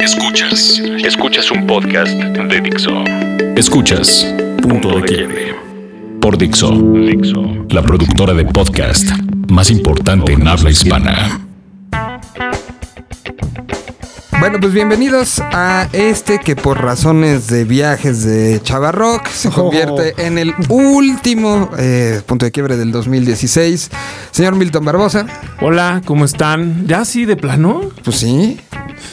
Escuchas. Escuchas un podcast de Dixo. Escuchas Punto de Quiebre. Por Dixo. Dixo. La productora de podcast más importante en habla hispana. Bueno, pues bienvenidos a este que por razones de viajes de Chavarrock se convierte en el último eh, punto de quiebre del 2016. Señor Milton Barbosa. Hola, ¿cómo están? ¿Ya sí de plano? Pues sí.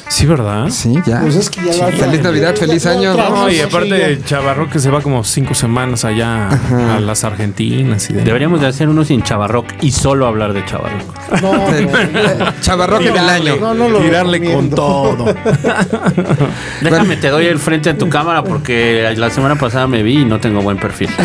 Sí, ¿verdad? Sí, ya. Pues es que ya la- Feliz Navidad, feliz año. No, y sí, aparte. Chavarro que se va como cinco semanas allá a las Argentinas y de Deberíamos de hacer uno sin Chavarrock y solo hablar de Chavarrock. No, no, en el año. No, no lo tirarle con todo. Déjame, te doy el frente en tu cámara porque la semana pasada me vi y no tengo buen perfil.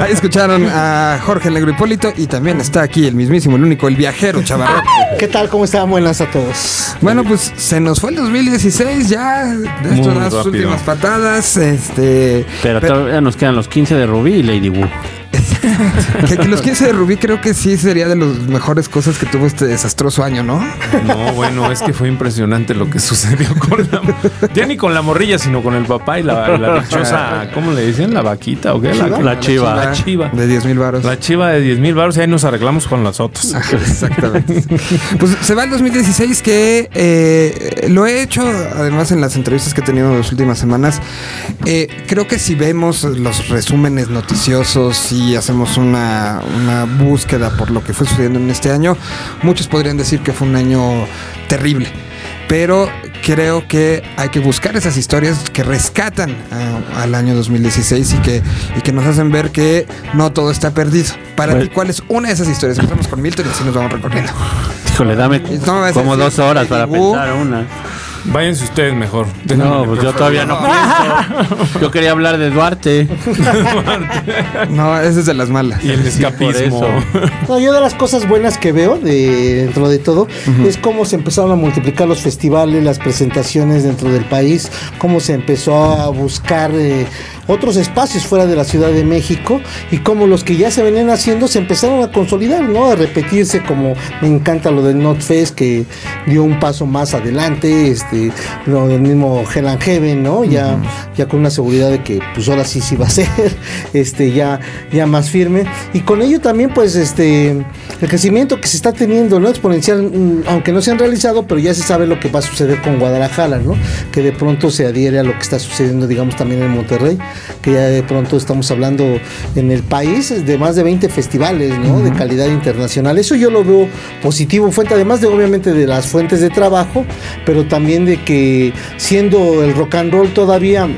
Ahí escucharon a Jorge Negro Hipólito y también está aquí el mismísimo, el único, el viajero Chavarrock. ¿Qué tal? ¿Cómo están? Buenas a todos. Bueno, pues se nos fue el 2016 ya. De esto Muy las últimas patadas. Este. Pero, pero- todavía nos quedan los 15 de Rubí y Lady Wu. que, que los 15 de Rubí creo que sí sería de las mejores cosas que tuvo este desastroso año, ¿no? No, bueno, es que fue impresionante lo que sucedió con la... Ya ni con la morrilla, sino con el papá y la, la dichosa... ¿Cómo le dicen? ¿La vaquita o qué? La, La chiva. La chiva. De 10 mil baros. La chiva de 10 mil baros y ahí nos arreglamos con las otras. Exactamente. Pues se va el 2016 que eh, lo he hecho además en las entrevistas que he tenido en las últimas semanas. Eh, creo que si vemos los resúmenes noticiosos y hacemos una, una búsqueda por lo que fue sucediendo en este año, muchos podrían decir que fue un año terrible. Pero creo que hay que buscar esas historias que rescatan a- al año 2016 y que, y que nos hacen ver que no todo está perdido. Para Bueno. ti, ¿cuál es una de esas historias? Empezamos con Milton y así nos vamos recorriendo. Híjole, dame No como dos horas para pensar una. Váyanse ustedes mejor. No, pues yo todavía no pienso. Yo quería hablar de Duarte. No, esa es de las malas. Y el escapismo. No, yo de las cosas buenas que veo de, dentro de todo es cómo se empezaron a multiplicar los festivales, las presentaciones dentro del país, cómo se empezó a buscar eh, otros espacios fuera de la Ciudad de México y cómo los que ya se venían haciendo se empezaron a consolidar, ¿no? A repetirse como me encanta lo del NotFest que dio un paso más adelante, este, lo del mismo Hell and Heaven, ¿no? Ya, ya con una seguridad de que pues ahora sí sí va a ser, este, ya, ya más firme. Y con ello también, pues, este, el crecimiento que se está teniendo, ¿no? Exponencial, mm, aunque no se han realizado, pero ya se sabe lo que va a suceder con Guadalajara, ¿no? Que de pronto se adhiere a lo que está sucediendo, digamos, también en Monterrey, que ya de pronto estamos hablando en el país de más de 20 festivales, ¿no? De calidad internacional. Eso yo lo veo positivo, fuente, además de obviamente de las fuentes de trabajo, pero también de que siendo el rock and roll todavía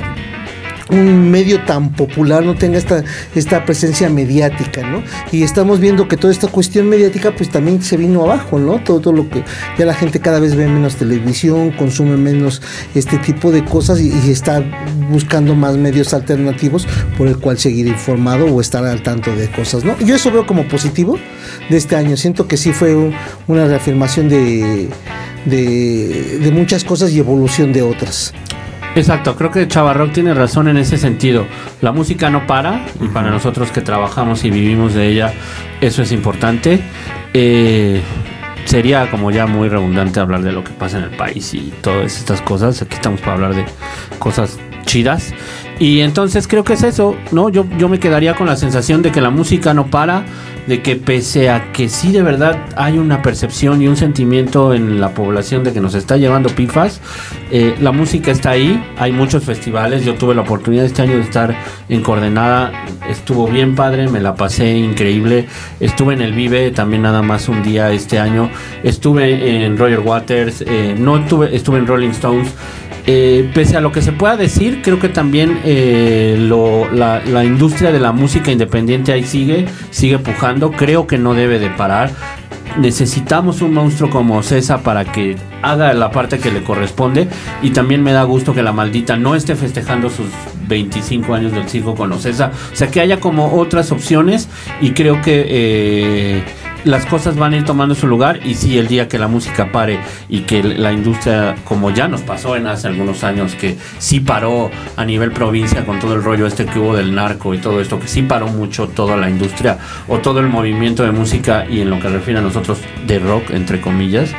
un medio tan popular no tenga esta, esta presencia mediática, ¿no? Y estamos viendo que toda esta cuestión mediática pues también se vino abajo, ¿no? Todo, lo que ya la gente cada vez ve menos televisión, consume menos este tipo de cosas y, está buscando más medios alternativos por el cual seguir informado o estar al tanto de cosas, ¿no? Yo eso veo como positivo de este año, siento que sí fue un- una reafirmación de, de, de muchas cosas y evolución de otras. Exacto, creo que Chavarrock tiene razón en ese sentido. La música no para y para nosotros que trabajamos y vivimos de ella, eso es importante. Eh, sería como ya muy redundante hablar de lo que pasa en el país y todas estas cosas. Aquí estamos para hablar de cosas chidas. Y entonces creo que es eso, ¿no? Yo, yo me quedaría con la sensación de que la música no para, de que pese a que sí de verdad hay una percepción y un sentimiento en la población de que nos está llevando pifas, eh, la música está ahí, hay muchos festivales, yo tuve la oportunidad este año de estar en Coordenada, estuvo bien padre, me la pasé increíble, estuve en el Vive también nada más un día este año, estuve en Roger Waters, eh, no estuve, estuve en Rolling Stones, eh, pese a lo que se pueda decir, creo que también eh, la industria de la música independiente ahí sigue, sigue pujando, creo que no debe de parar. Necesitamos un monstruo como César para que haga la parte que le corresponde. Y también me da gusto que la maldita no esté festejando sus 25 años del circo con Ocesa, o sea que haya como otras opciones. Y creo que eh, las cosas van a ir tomando su lugar y si el día que la música pare y que la industria, como ya nos pasó en hace algunos años, que sí paró a nivel provincia con todo el rollo este que hubo del narco y todo esto, que sí paró mucho toda la industria o todo el movimiento de música y en lo que refiere a nosotros de rock, entre comillas,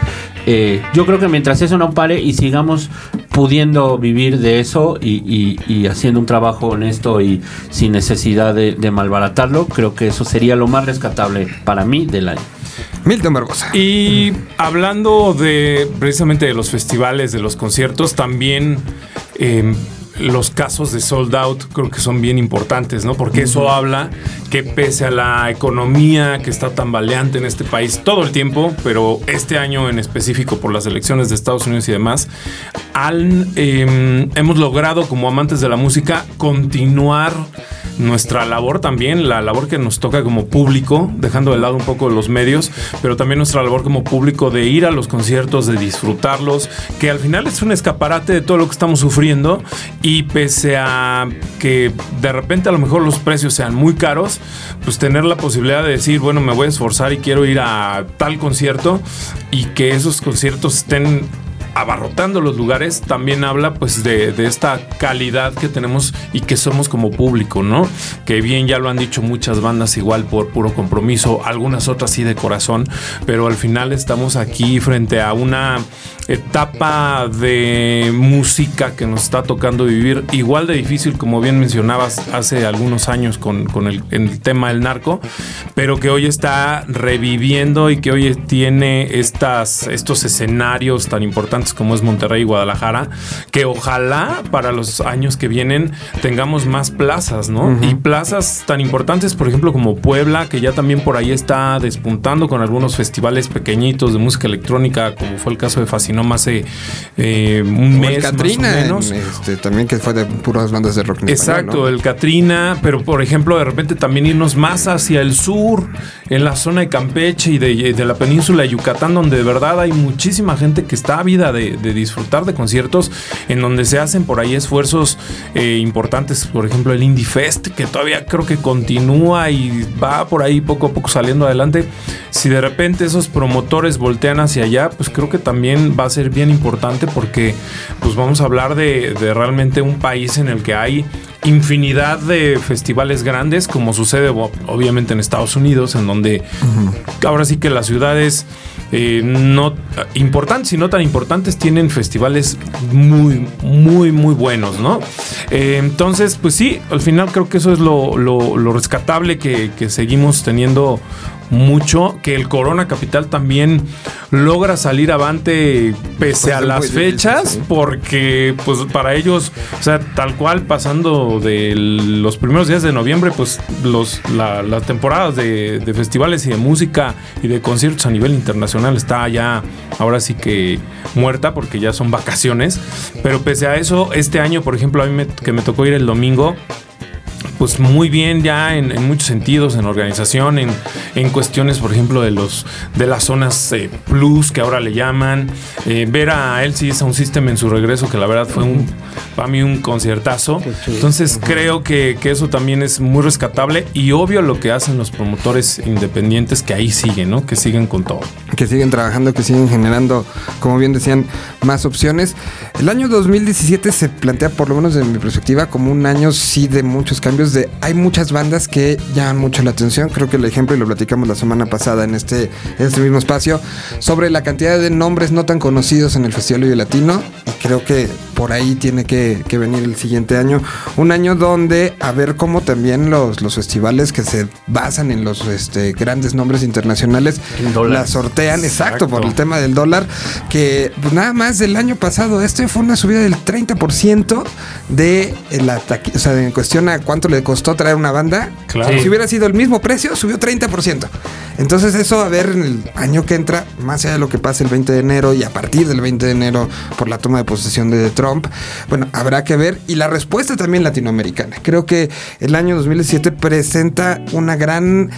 eh, yo creo que mientras eso no pare y sigamos pudiendo vivir de eso y, haciendo un trabajo honesto y sin necesidad de, malbaratarlo, creo que eso sería lo más rescatable para mí del año. Milton Barbosa. Y hablando de precisamente de los festivales, de los conciertos, también eh, los casos de sold out creo que son bien importantes, ¿no? Porque eso habla que pese a la economía que está tambaleante en este país todo el tiempo, pero este año en específico por las elecciones de Estados Unidos y demás, em, hemos logrado como amantes de la música continuar nuestra labor también, la labor que nos toca como público, dejando de lado un poco los medios, pero también nuestra labor como público de ir a los conciertos, de disfrutarlos, que al final es un escaparate de todo lo que estamos sufriendo y pese a que de repente a lo mejor los precios sean muy caros, pues tener la posibilidad de decir, bueno, me voy a esforzar y quiero ir a tal concierto y que esos conciertos estén abarrotando los lugares, también habla pues de, esta calidad que tenemos y que somos como público, ¿no? Que bien ya lo han dicho muchas bandas igual por puro compromiso, algunas otras sí de corazón, pero al final estamos aquí frente a una etapa de música que nos está tocando vivir igual de difícil como bien mencionabas hace algunos años con, el, el, tema del narco, pero que hoy está reviviendo y que hoy tiene estas, estos escenarios tan importantes como es Monterrey y Guadalajara, que ojalá para los años que vienen tengamos más plazas, ¿no? Y plazas tan importantes, por ejemplo, como Puebla, que ya también por ahí está despuntando con algunos festivales pequeñitos de música electrónica, como fue el caso de Fascinoma hace eh, un mes. El Catrina, este, también que fue de puras bandas de rock. Exacto, el Catrina, pero por ejemplo, de repente también irnos más hacia el sur, en la zona de Campeche y de, de la península de Yucatán, donde de verdad hay muchísima gente que está a vida de, disfrutar de conciertos en donde se hacen por ahí esfuerzos eh, importantes, por ejemplo el Indie Fest, que todavía creo que continúa y va por ahí poco a poco saliendo adelante. Si de repente esos promotores voltean hacia allá, pues creo que también va a ser bien importante porque pues vamos a hablar de, de realmente un país en el que hay infinidad de festivales grandes, como sucede obviamente en Estados Unidos, en donde ahora sí que las ciudades eh, no importantes y no tan importantes tienen festivales muy, muy, muy buenos, ¿no? Eh, entonces, pues sí, al final creo que eso es lo, rescatable que, que seguimos teniendo mucho que el Corona Capital también logra salir avante pese a las fechas, porque pues para ellos, o sea, tal cual pasando de los primeros días de noviembre, pues los, las temporadas de, de, festivales y de música y de conciertos a nivel internacional está ya ahora sí que muerta porque ya son vacaciones, pero pese a eso, este año, por ejemplo, a mí me, que me tocó ir el domingo, pues muy bien ya en, muchos sentidos, en organización, en, en, cuestiones, por ejemplo, de los de las zonas eh, plus que ahora le llaman. Eh, ver a Elsie a un sistema en su regreso, que la verdad fue un para mí un conciertazo. Entonces creo que, que, eso también es muy rescatable y obvio lo que hacen los promotores independientes que ahí siguen, ¿no? Que siguen con todo. Que siguen trabajando, que siguen generando, como bien decían, más opciones. El año 2017 se plantea, por lo menos desde mi perspectiva, como un año sí de muchos cambios de hay muchas bandas que llaman mucho la atención. Creo que el ejemplo, y lo platicamos la semana pasada en este, este mismo espacio, sobre la cantidad de nombres no tan conocidos en el Festival Vive Latino. Y creo que por ahí tiene que, venir el siguiente año. Un año donde a ver cómo también los, los festivales que se basan en los este, grandes nombres internacionales la sortean, exacto. por el tema del dólar, que pues, nada más del año pasado, este fue una subida del 30% de la o sea, en cuestión a cuánto le costó traer una banda. Claro. Si hubiera sido el mismo precio, subió 30%. Entonces eso, a ver, en el año que entra, más allá de lo que pase el 20 de enero y a partir del 20 de enero por la toma de posesión de Trump, bueno, habrá que ver. Y la respuesta también latinoamericana. Creo que el año 2017 presenta una gran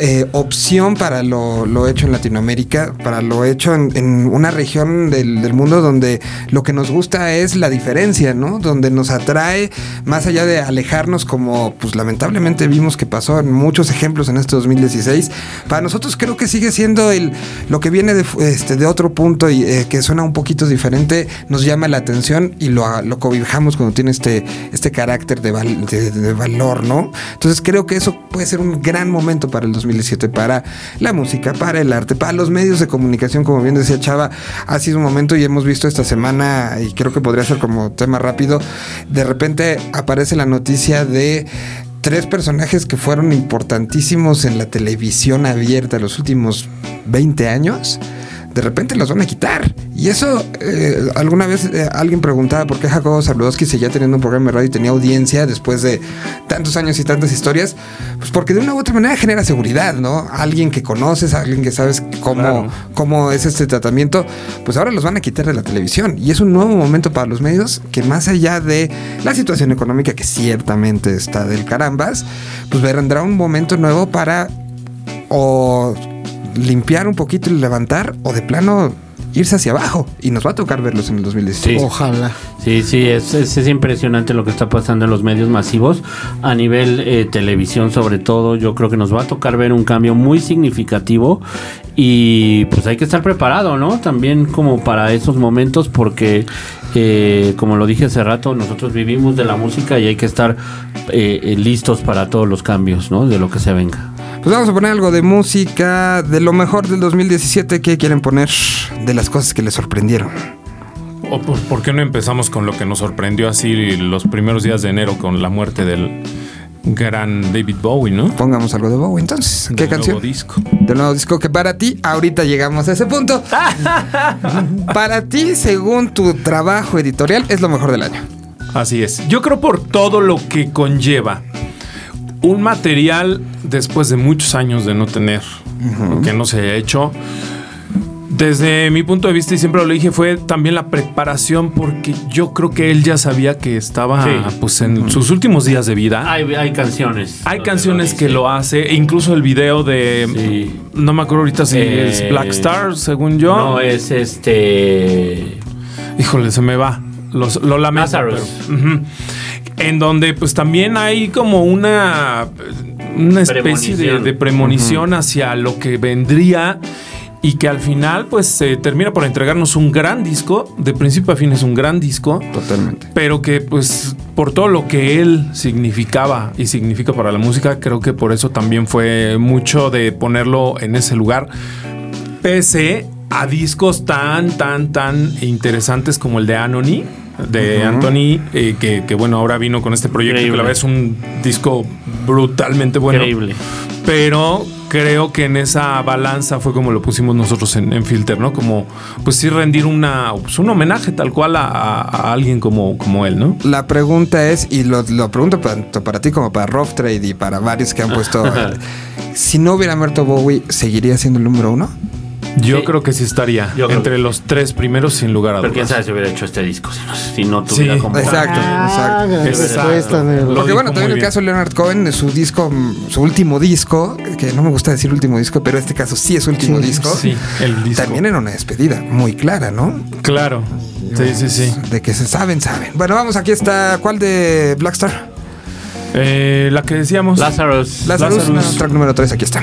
eh, opción para lo, hecho en Latinoamérica, para lo hecho en, una región del, del, mundo donde lo que nos gusta es la diferencia, ¿no? Donde nos atrae, más allá de alejarnos como pues lamentablemente vimos que pasó en muchos ejemplos en este 2016, para nosotros creo que sigue siendo el, lo que viene de, este, de otro punto y eh, que suena un poquito diferente, nos llama la atención y lo, lo cobijamos cuando tiene este, este carácter de, de, valor, ¿no? Entonces creo que eso puede ser un gran momento para el 2016 2017 para la música, para el arte, para los medios de comunicación, como bien decía Chava, ha sido un momento y hemos visto esta semana, y creo que podría ser como tema rápido, de repente aparece la noticia de tres personajes que fueron importantísimos en la televisión abierta los últimos 20 años de repente los van a quitar. Y eso, eh, alguna vez eh, alguien preguntaba por qué Jacobo Zabludowski seguía teniendo un programa de radio y tenía audiencia después de tantos años y tantas historias. Pues porque de una u otra manera genera seguridad, ¿no? Alguien que conoces, alguien que sabes cómo, cómo es este tratamiento, pues ahora los van a quitar de la televisión. Y es un nuevo momento para los medios que más allá de la situación económica que ciertamente está del carambas, pues vendrá un momento nuevo para o limpiar un poquito y levantar o de plano irse hacia abajo y nos va a tocar verlos en el 2016. Ojalá. Sí, sí, es, es, es, impresionante lo que está pasando en los medios masivos. A nivel eh, televisión sobre todo, yo creo que nos va a tocar ver un cambio muy significativo y pues hay que estar preparado, ¿no? También como para esos momentos porque, eh, como lo dije hace rato, nosotros vivimos de la música y hay que estar eh, listos para todos los cambios, ¿no? De lo que se venga. Pues vamos a poner algo de música, de lo mejor del 2017 que quieren poner, de las cosas que les sorprendieron. ¿O por, por, qué no empezamos con lo que nos sorprendió así los primeros días de enero con la muerte del gran David Bowie, ¿no? Pongamos algo de Bowie entonces. ¿Qué Del canción? nuevo disco. Del nuevo disco que para ti, ahorita llegamos a ese punto. para ti, según tu trabajo editorial, es lo mejor del año. Así es. Yo creo por todo lo que conlleva un material después de muchos años de no tener, que no se haya hecho. Desde mi punto de vista, y siempre lo dije, fue también la preparación, porque yo creo que él ya sabía que estaba Sí. pues en sus últimos días de vida. Hay, hay canciones. Hay canciones lo que lo hace, e incluso el video de. Sí. No me acuerdo ahorita si Eh, es Black Star, según yo. No, es este. Híjole, se me va. Los- lo lamento. Lazarus. pero-. En donde pues también hay como una, una especie de, Premonición. hacia lo que vendría y que al final pues se termina por entregarnos un gran disco, de principio a fin es un gran disco, Totalmente. pero que pues por todo lo que él significaba y significa para la música, creo que por eso también fue mucho de ponerlo en ese lugar, pese a discos tan, tan, tan interesantes como el de Anony, de Anthony, eh, que, que, bueno, ahora vino con este proyecto, Increíble. que la verdad es un disco brutalmente bueno. Increíble. Pero creo que en esa balanza fue como lo pusimos nosotros en, en Filter, ¿no? Como, pues sí, rendir una, pues, un homenaje tal cual a, a- a alguien como, como él, ¿no? La pregunta es, y lo, lo pregunto tanto para ti como para Rough Trade y para varios que han puesto. si no hubiera muerto Bowie, ¿seguiría siendo el número uno? Yo Sí. creo que sí estaría Yo entre que- los tres primeros, sin lugar a Pero quién dudas. sabe si hubiera hecho este disco si no, si no tuviera Sí, como. exacto. Ah, Exacto. Lo Porque bueno, también el caso de Leonard Cohen, de su disco, su último disco, que no me gusta decir último disco, pero este caso sí es último Sí. disco. Sí, el disco. También era una despedida muy clara, ¿no? Claro. Sí, sí, sí. De que se saben, saben. Bueno, vamos, aquí está. ¿Cuál de Blackstar? Eh, la que decíamos. Lazarus. Lazarus, Lazarus. no, track número 3, aquí está.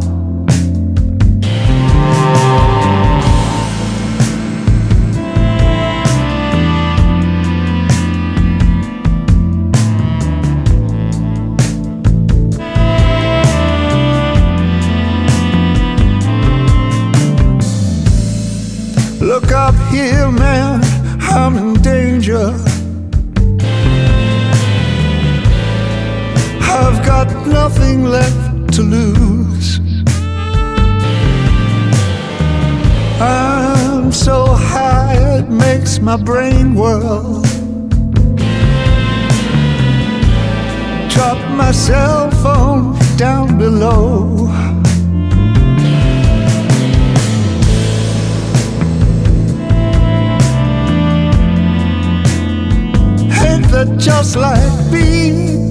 I'm in danger. I've got nothing left to lose. I'm so high it makes my brain whirl. Drop my cell phone down below. That just like me?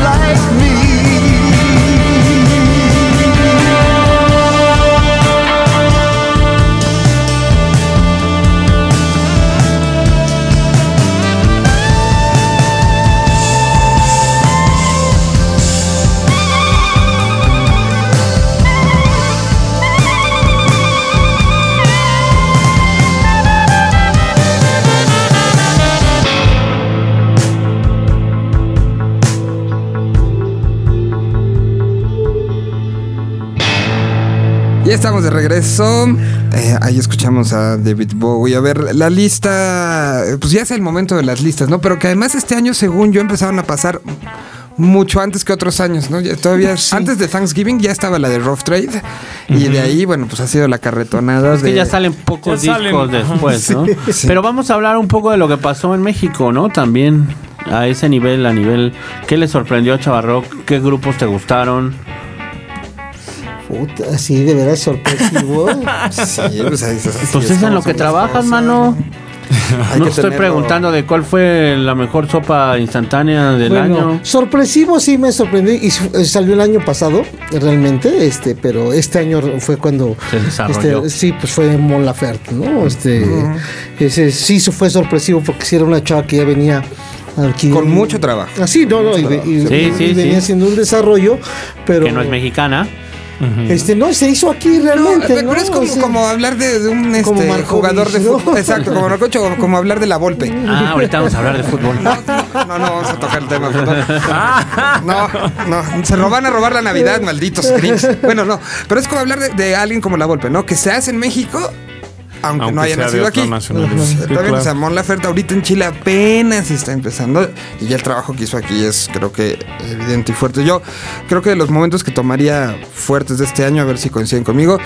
Like estamos de regreso. Eh, ahí escuchamos a David Bowie. A ver, la lista. Pues ya es el momento de las listas, ¿no? Pero que además este año, según yo, empezaron a pasar mucho antes que otros años, ¿no? Ya todavía antes de Thanksgiving ya estaba la de Rough Trade. Y de ahí, bueno, pues ha sido la carretonada Es que de. ya salen pocos Ya discos después, ¿no? sí. Pero vamos a hablar un poco de lo que pasó en México, ¿no? También a ese nivel, a nivel... ¿Qué le sorprendió a Chavarrock? ¿Qué grupos te gustaron? Puta, sí, de veras sorpresivo. Sí, pues, así Pues es en lo que trabajas, mano. No que estoy preguntando de cuál fue la mejor sopa instantánea del Bueno, año. sorpresivo sí me sorprendió y eh, salió el año pasado realmente, este, pero este año fue cuando Se desarrolló. este, sí, pues fue Mon Laferte, ¿no? Este, ese sí se fue sorpresivo porque sí era una chava que ya venía aquí Con mucho trabajo. Así, no, no, y, y- Sí, y sí, venía sí. haciendo un desarrollo, pero Que no es mexicana. Este no se hizo aquí No, realmente, pero, ¿no? pero es como, O sea, como hablar de, de un este, jugador de ¿no? fútbol. Exacto, como Marcocho, como, como hablar de la Volpe. Ah, ahorita vamos a hablar de fútbol. No, no, no vamos a tocar el tema. perdón. No, no, se roban a robar la Navidad, malditos gringos. Bueno, no, pero es como hablar de, de alguien como la Volpe, ¿no? Que se hace en México, aunque, Aunque no haya nacido aquí. claro. o sea, Mon Laferte ahorita en Chile apenas está empezando y ya el trabajo que hizo aquí es, creo que, evidente y fuerte. Yo creo que de los momentos que tomaría fuertes de este año, a ver si coinciden conmigo,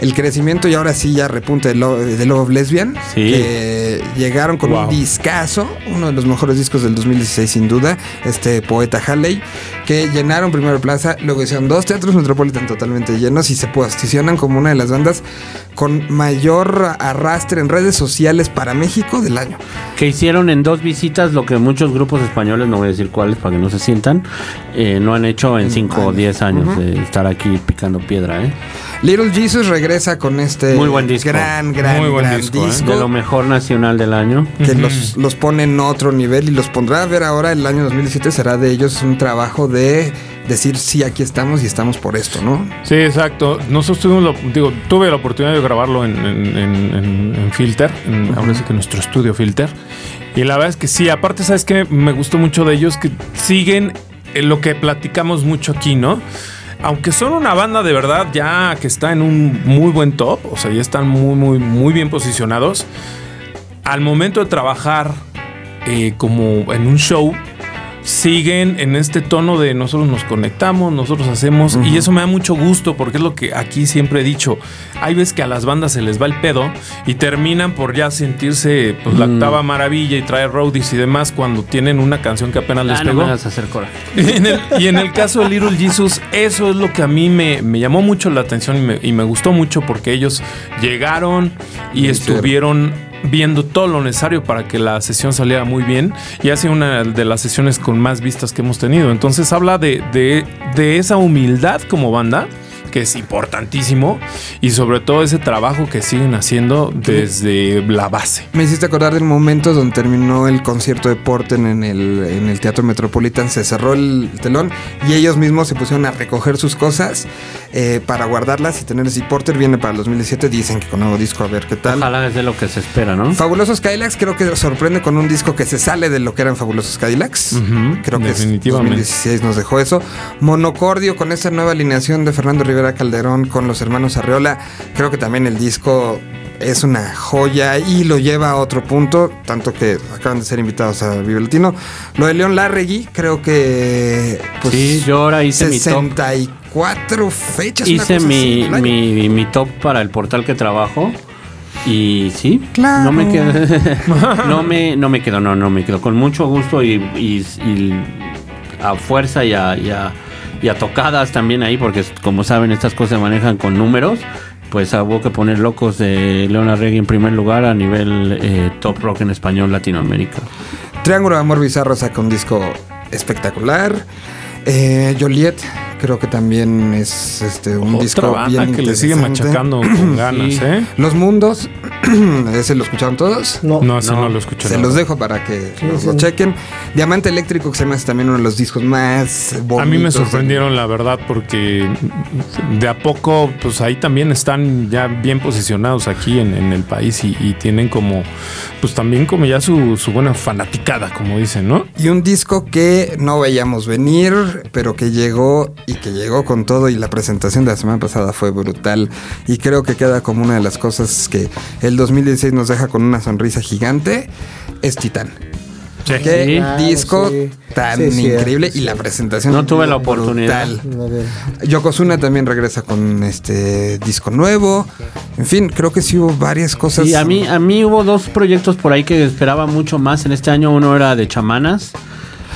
el crecimiento y ahora sí ya repunte de Love, de Love Lesbian, Sí. que llegaron con Wow. un discazo, uno de los mejores discos del 2016 sin duda, este poeta Halley, que llenaron primero plaza, luego hicieron dos teatros Metropolitan totalmente llenos y se posicionan como una de las bandas con mayor arrastre en redes sociales para México del año. Que hicieron en dos visitas lo que muchos grupos españoles, no voy a decir cuáles para que no se sientan, eh, no han hecho en 5 o 10 años de estar aquí picando piedra, ¿eh? Little Jesus regresa con este Muy buen disco. gran, gran, Muy buen gran disco, ¿eh? disco. De lo mejor nacional del año. que los, los pone en otro nivel y los pondrá a ver ahora el año 2017 será de ellos un trabajo de decir sí aquí estamos y estamos por esto, ¿no? Sí, exacto. Nosotros tuvimos, lo- digo, tuve la oportunidad de grabarlo en, en, en- en- en Filter, en, ahora sí que nuestro estudio Filter. Y la verdad es que sí, aparte, ¿sabes qué? Me gustó mucho de ellos que siguen en lo que platicamos mucho aquí, ¿no? Aunque son una banda de verdad ya que está en un muy buen top, o sea, ya están muy, muy, muy bien posicionados, al momento de trabajar eh, como en un show, siguen en este tono de nosotros nos conectamos, nosotros hacemos, y eso me da mucho gusto porque es lo que aquí siempre he dicho. Hay veces que a las bandas se les va el pedo y terminan por ya sentirse pues, la octava maravilla y traer roadies y demás cuando tienen una canción que apenas les Ah, no pegó. hacer. Y en el, y en el caso de Little Jesus, eso es lo que a mí me, me llamó mucho la atención y me, y me gustó mucho porque ellos llegaron y estuvieron viendo todo lo necesario para que la sesión saliera muy bien y ha sido una de las sesiones con más vistas que hemos tenido. Entonces habla de, de- de esa humildad como banda que es importantísimo y sobre todo ese trabajo que siguen haciendo desde la base. Me hiciste acordar del momento donde terminó el concierto de Porten en el, en el Teatro Metropolitan. Se cerró el telón y ellos mismos se pusieron a recoger sus cosas eh, para guardarlas y tenerlas. Y Porter viene para el 2017. Dicen que con nuevo disco, a ver qué tal. Ojalá es de lo que se espera, ¿no? Fabulosos Cadillacs creo que sorprende con un disco que se sale de lo que eran Fabulosos Cadillacs. Creo que es definitivamente. 2016 nos dejó eso. Monocordio con esta nueva alineación de Fernando Rivera Calderón con los hermanos Arreola. Creo que también el disco es una joya y lo lleva a otro punto, tanto que acaban de ser invitados a Vive Latino. Lo de León Larregui, creo que pues, Sí, yo ahora hice mi top. 64 fechas. Hice mi, top para el portal que trabajo. Y sí, Claro. no me quedo. no, me, no me quedo, no, no me quedo. Con mucho gusto y, y- y a fuerza y a, y a- y a tocadas también ahí, porque como saben, estas cosas se manejan con números. Pues hubo que poner locos de Leona Reggae en primer lugar a nivel eh, top rock en español Latinoamérica. Triángulo de Amor Bizarro saca un disco espectacular. Eh, Joliet, creo que también es este, un Otra disco banda bien que le sigue machacando con ganas, Sí. ¿eh? Los Mundos, ese lo escucharon todos. No, No, ese no, No. lo escuché. Se los dejo para que Sí, los sí. lo chequen. Diamante Eléctrico, que se me hace también uno de los discos más bonitos. A mí me sorprendieron, la verdad, porque de a poco, pues ahí también están ya bien posicionados aquí en, en el país y, y tienen como, pues también como ya su, su buena fanaticada, como dicen, ¿no? Y un disco que no veíamos venir, pero que llegó y que llegó con todo. Y la presentación de la semana pasada fue brutal. Y creo que queda como una de las cosas que el 2016 nos deja con una sonrisa gigante. Es Titán. Qué Sí. Claro, disco sí. tan increíble y la presentación. No tuve la oportunidad. brutal. Yokozuna también regresa con este disco nuevo. En fin, creo que sí hubo varias cosas. Sí, a mí, a mí hubo dos proyectos por ahí que esperaba mucho más en este año. Uno era de chamanas.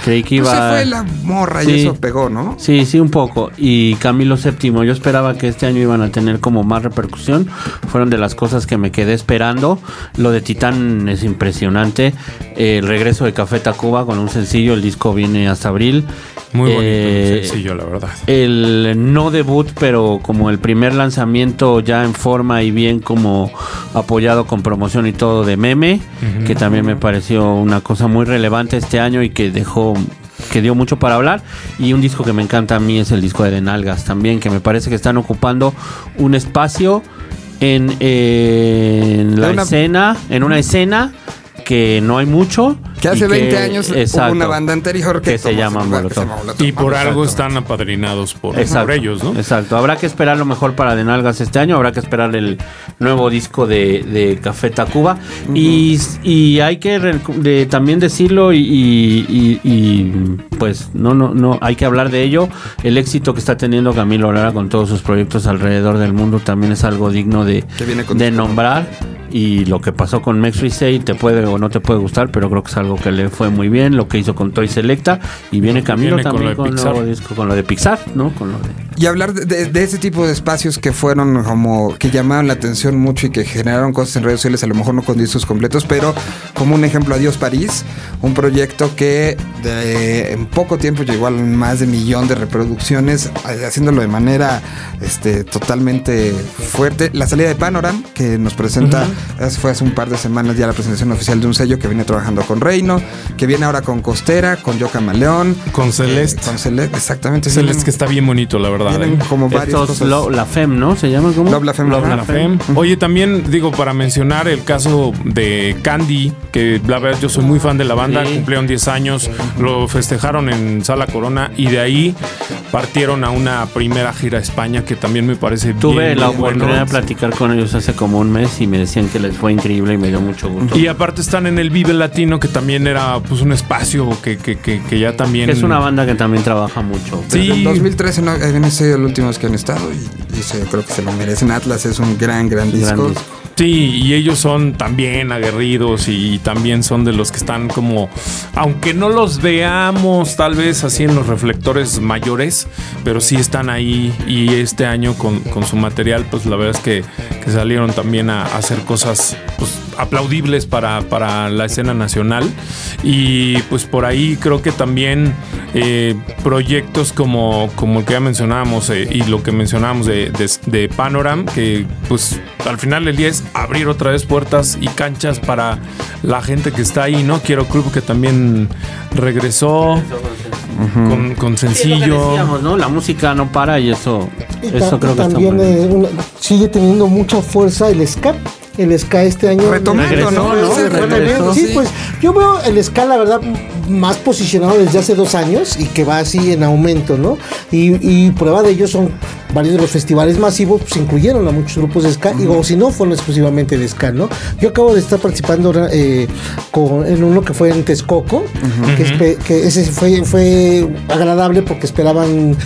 Creí que Pues iba. se fue la morra y eso pegó, ¿no? Sí, sí, un poco. Y Camilo VII, yo esperaba que este año iban a tener como más repercusión. Fueron de las cosas que me quedé esperando. Lo de Titán es impresionante. El regreso de Café Tacuba con un sencillo, el disco viene hasta abril. Muy bonito Eh, el sencillo, la verdad. el no debut, pero como el primer lanzamiento ya en forma y bien como apoyado con promoción y todo de meme, que también me pareció una cosa muy relevante este año y que dejó que dio mucho para hablar y un disco que me encanta a mí es el disco de Denalgas también que me parece que están ocupando un espacio en, en la una- escena en una escena que no hay mucho Que hace y 20 años hubo una banda anterior que, que se llama ese lugar, que se Molotov. llama Molotov. Y por algo están apadrinados por, Exacto, por ellos, ¿no? Exacto. Habrá que esperar lo mejor para Denalgas este año. Habrá que esperar el nuevo disco de, de Café Tacuba. y, y hay que de- también decirlo y, y- pues no, no, no, hay que hablar de ello. El éxito que está teniendo Camilo Lara con todos sus proyectos alrededor del mundo también es algo digno de, de nombrar. Y lo que pasó con Mex Say te puede o no te puede gustar, pero creo que es algo que le fue muy bien. Lo que hizo con Toy Selecta. Y viene Camilo Viene con también lo de con, Pixar. nuevo disco, con lo de Pixar, ¿no? Con lo de Y hablar de, de- ese tipo de espacios que fueron como que llamaron la atención mucho y que generaron cosas en redes sociales, a lo mejor no con discos completos, pero como un ejemplo, Adiós París, un proyecto que de- en poco tiempo llegó a más de millón de reproducciones, eh, haciéndolo de manera este, totalmente fuerte. La salida de Panoram, que nos presenta, fue hace un par de semanas ya la presentación oficial de un sello que viene trabajando con Reino, que viene ahora con Costera, con Yo Camaleón. Con Celeste. eh, con Celeste, exactamente. Celeste vienen- que está bien bonito, la verdad. Vienen ¿eh? como varias Estos cosas. Lo- la FEM, ¿no? ¿Se llama? Love La Love ajá. La. FEM. Oye, también digo, para mencionar el caso de Candy, que la verdad yo soy muy fan de la banda, Sí. cumplieron 10 años, lo festejaron en Sala Corona y de ahí partieron a una primera gira a España que también me parece Tuve bien, la bien bueno. oportunidad de platicar con ellos hace como un mes y me decían que les fue increíble y me dio mucho gusto. Y aparte están en el Vive Latino, que también era pues un espacio que, que, que, que ya también... es una banda que también trabaja mucho. Sí. Desde el 2013 no, habían sido los últimos que han estado y, y se- creo que se lo merecen. Atlas es un gran, gran disco. Sí, y ellos son también aguerridos y también son de los que están como, aunque no los veamos tal vez así en los reflectores mayores, pero sí están ahí y este año con, con su material, pues la verdad es que, que salieron también a, a hacer cosas pues, aplaudibles para, para la escena nacional y pues por ahí creo que también eh, proyectos como, como el que ya mencionábamos eh, y lo que mencionábamos de, de, de Panoram, que pues al final del día es abrir otra vez puertas y canchas para la gente que está ahí, ¿no? Quiero Club que también regresó con, Sí, sencillo. decíamos, ¿no? La música no para y eso, Y eso creo que está también muy bien. eh, una- sigue teniendo mucha fuerza el ska. El ska este año. Retomando, Regresó, ¿no? ¿no? Se Bueno, Regresó. sí, pues yo veo el ska, la verdad, más posicionado desde hace dos años y que va así en aumento, ¿no? Y, y prueba de ello son varios de los festivales masivos, pues incluyeron a muchos grupos de ska, y o si no, fueron exclusivamente de ska, ¿no? Yo acabo de estar participando eh, con, en uno que fue en Texcoco, que, ese fue, fue agradable porque esperaban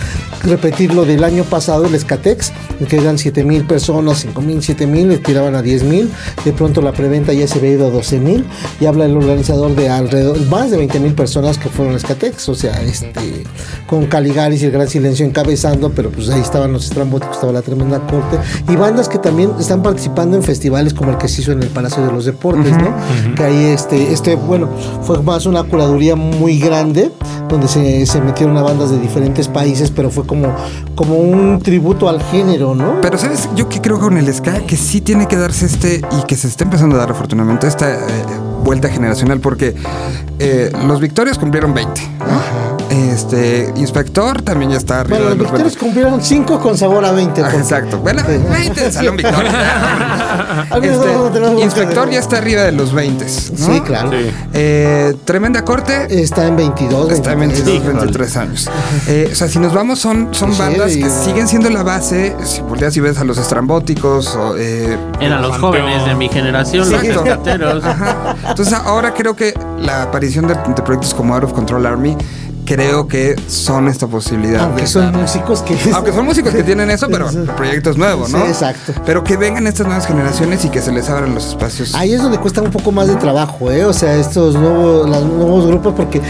repetir lo del año pasado, el Skatex, que eran 7 mil personas, 5 mil, 7 mil, le tiraban a 10 mil, de pronto la preventa ya se había ido a 12 mil, y habla el organizador de alrededor, más de 20 mil personas que fueron a Skatex, o sea, este, con Caligaris y el Gran Silencio encabezando, pero pues ahí estaban los estrambóticos, estaba la tremenda corte, y bandas que también están participando en festivales como el que se hizo en el Palacio de los Deportes, ¿no? Que ahí este, este, bueno, fue más una curaduría muy grande, donde se, se metieron a bandas de diferentes países, pero fue como, como un tributo al género, ¿no? Pero sabes, yo que creo con el ska que sí tiene que darse este y que se está empezando a dar afortunadamente esta eh, vuelta generacional porque eh, los Victorios cumplieron 20. ¿no? Este Inspector también ya está arriba bueno, de los los Victorios 20. cumplieron 5 con sabor a 20. Ah, porque- exacto. Bueno, Sí. 20 de Salón Victoria. Este, Inspector ya está arriba de los 20. ¿no? Sí, claro. Sí. Eh, tremenda corte. Está en 22, Está en 22, 23. 23 años. Eh, o sea, si nos vamos, son, son Sí, bandas que siguen siendo la base. Si volteas y ves a los estrambóticos, o, eh, Eran los jóvenes de mi generación, los Exacto. escateros. Ajá. Entonces ahora creo que la aparición de, de proyectos como Out of Control Army creo que son esta posibilidad. Aunque de son músicos que... Aunque son músicos que tienen eso, pero el proyecto es nuevo, ¿no? Sí, exacto. Pero que vengan estas nuevas generaciones y que se les abran los espacios. Ahí es donde cuesta un poco más de trabajo, ¿eh? O sea, estos nuevos, los nuevos grupos, porque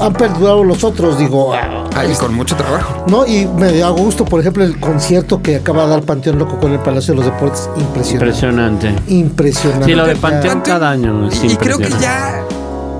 han perdurado los otros, digo, ah, Ay, con mucho trabajo. ¿no? Y me da gusto, por ejemplo, el concierto que acaba de dar Panteón Loco con el Palacio de los Deportes, impresionante. Impresionante. Impresionante. Sí, lo de Panteón cada año es y, creo que ya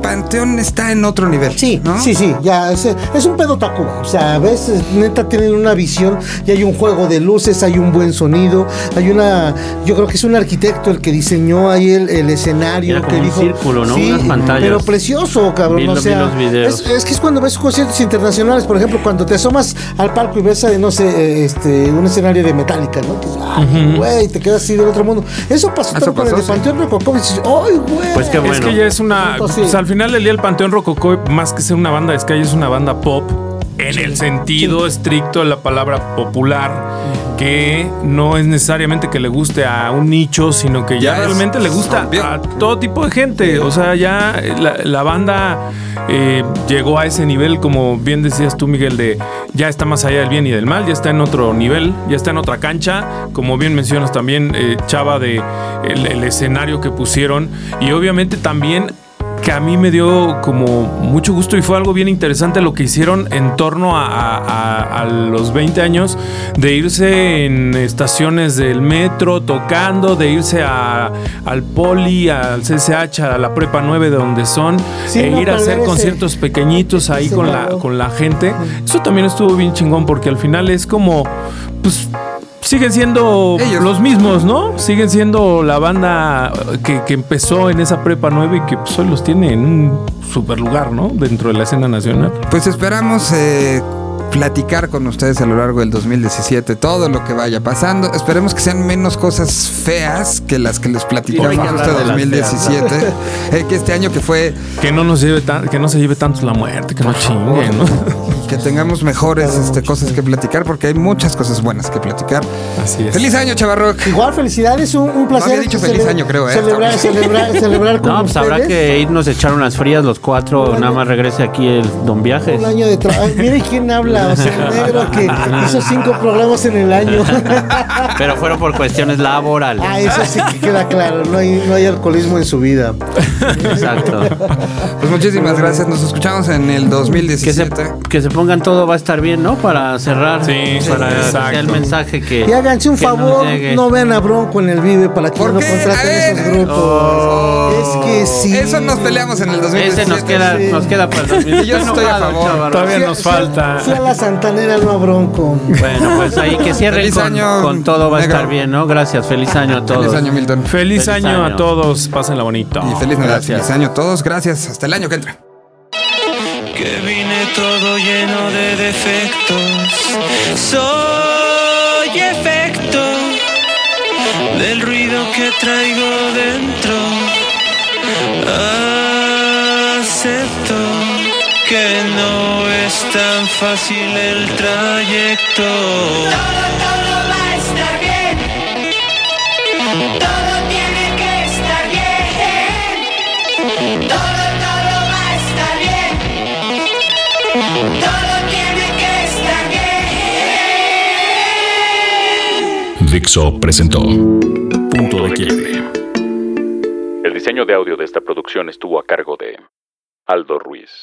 Panteón está en otro nivel. Sí, ¿no? sí, sí, ya es, es un pedo Tacuba. O sea, a veces neta tienen una visión y hay un juego de luces, hay un buen sonido, hay una. Yo creo que es un arquitecto el que diseñó ahí el, el escenario. Era que como un dijo, círculo, ¿no? Sí, Unas pantallas. Pero precioso, cabrón. Vi o sea, los videos. Es, es que es cuando ves conciertos internacionales, por ejemplo, cuando te asomas al palco y ves, eh, no sé, eh, este, un escenario de Metallica, ¿no? Que dices, ay, güey, te quedas así del otro mundo. Eso pasó Eso también con el pasó, de sí. Panteón Rococó. y dices, ay, güey. Pues qué Es bueno. que ya es una. Punto, sí. pues, al final del día, el Panteón Rococó, más que ser una banda de ska, ya es una banda pop. En el sentido estricto de la palabra popular, que no es necesariamente que le guste a un nicho, sino que ya, realmente le gusta a todo tipo de gente. O sea, ya la, la banda eh, llegó a ese nivel, como bien decías tú, Miguel, de ya está más allá del bien y del mal, ya está en otro nivel, ya está en otra cancha. Como bien mencionas también, eh, Chava, de el, el escenario que pusieron. Y obviamente también que a mí me dio como mucho gusto y fue algo bien interesante lo que hicieron en torno a, a- a- a los 20 años de irse en estaciones del metro tocando, de irse a- al poli, al CCH, a la prepa 9 de donde son, Sí, e no ir a hacer conciertos pequeñitos ahí con la, con la gente. Eso también estuvo bien chingón porque al final es como, pues... Siguen siendo Ellos. los mismos, ¿no? Siguen siendo la banda que, que empezó en esa prepa 9 y que pues, hoy los tiene en un super lugar, ¿no? Dentro de la escena nacional. Pues esperamos eh, platicar con ustedes a lo largo del 2017 todo lo que vaya pasando. Esperemos que sean menos cosas feas que las que les platicamos Hay que este hablar de las 2017. Eh, que este año que fue Que no nos lleve tan, que no se lleve tanto la muerte, que no chingue, ¿no? que tengamos mejores este, cosas que platicar porque hay muchas cosas buenas que platicar. Así es. Feliz año, Chavarroc. Igual, felicidades, un, un placer. había dicho feliz año, creo, ¿eh? Celebrar, celebrar, celebrar con No, pues habrá que irnos a echar unas frías los cuatro. Nada más regrese aquí el Don Viajes. Un año de trabajo. Mire quién habla, o sea, el negro que hizo cinco programas en el año. Pero fueron por cuestiones laborales. ah, eso sí que queda claro, no hay, no hay alcoholismo en su vida. Exacto. Pues muchísimas gracias. Nos escuchamos en el Que se, 2017. que se pongan todo va a estar bien, ¿no? Para cerrar. Sí, para que exacto. sea el mensaje que. Y háganse un favor, no vean a Bronco en el Vive para que ¿Por no qué? contraten esos grupos. Oh. Es que sí. Eso nos peleamos en el 2017. Ese nos queda, sí. nos queda para el 2017. Yo estoy a favor. Todavía nos a- falta. Fui a la Santanera, no a Bronco. Bueno, pues ahí que cierren Feliz con, año, con todo va a negro. estar bien, ¿no? Gracias, feliz año a todos. Feliz año, Milton. Feliz, Feliz año, año. a todos. Pásenla bonito. Y feliz Navidad, Gracias. feliz año a todos. Gracias. Hasta el año que entra. que vine todo lleno de defectos. Soy efecto del ruido que traigo dentro. Acepto que no es tan fácil el trayecto. Todo, todo va a estar bien. Todo tiene que estar bien. Todo, todo va a estar bien. Todo tiene que estar bien. Dixo presentó Punto de Quiebre. El diseño de audio de esta producción estuvo a cargo de Aldo Ruiz.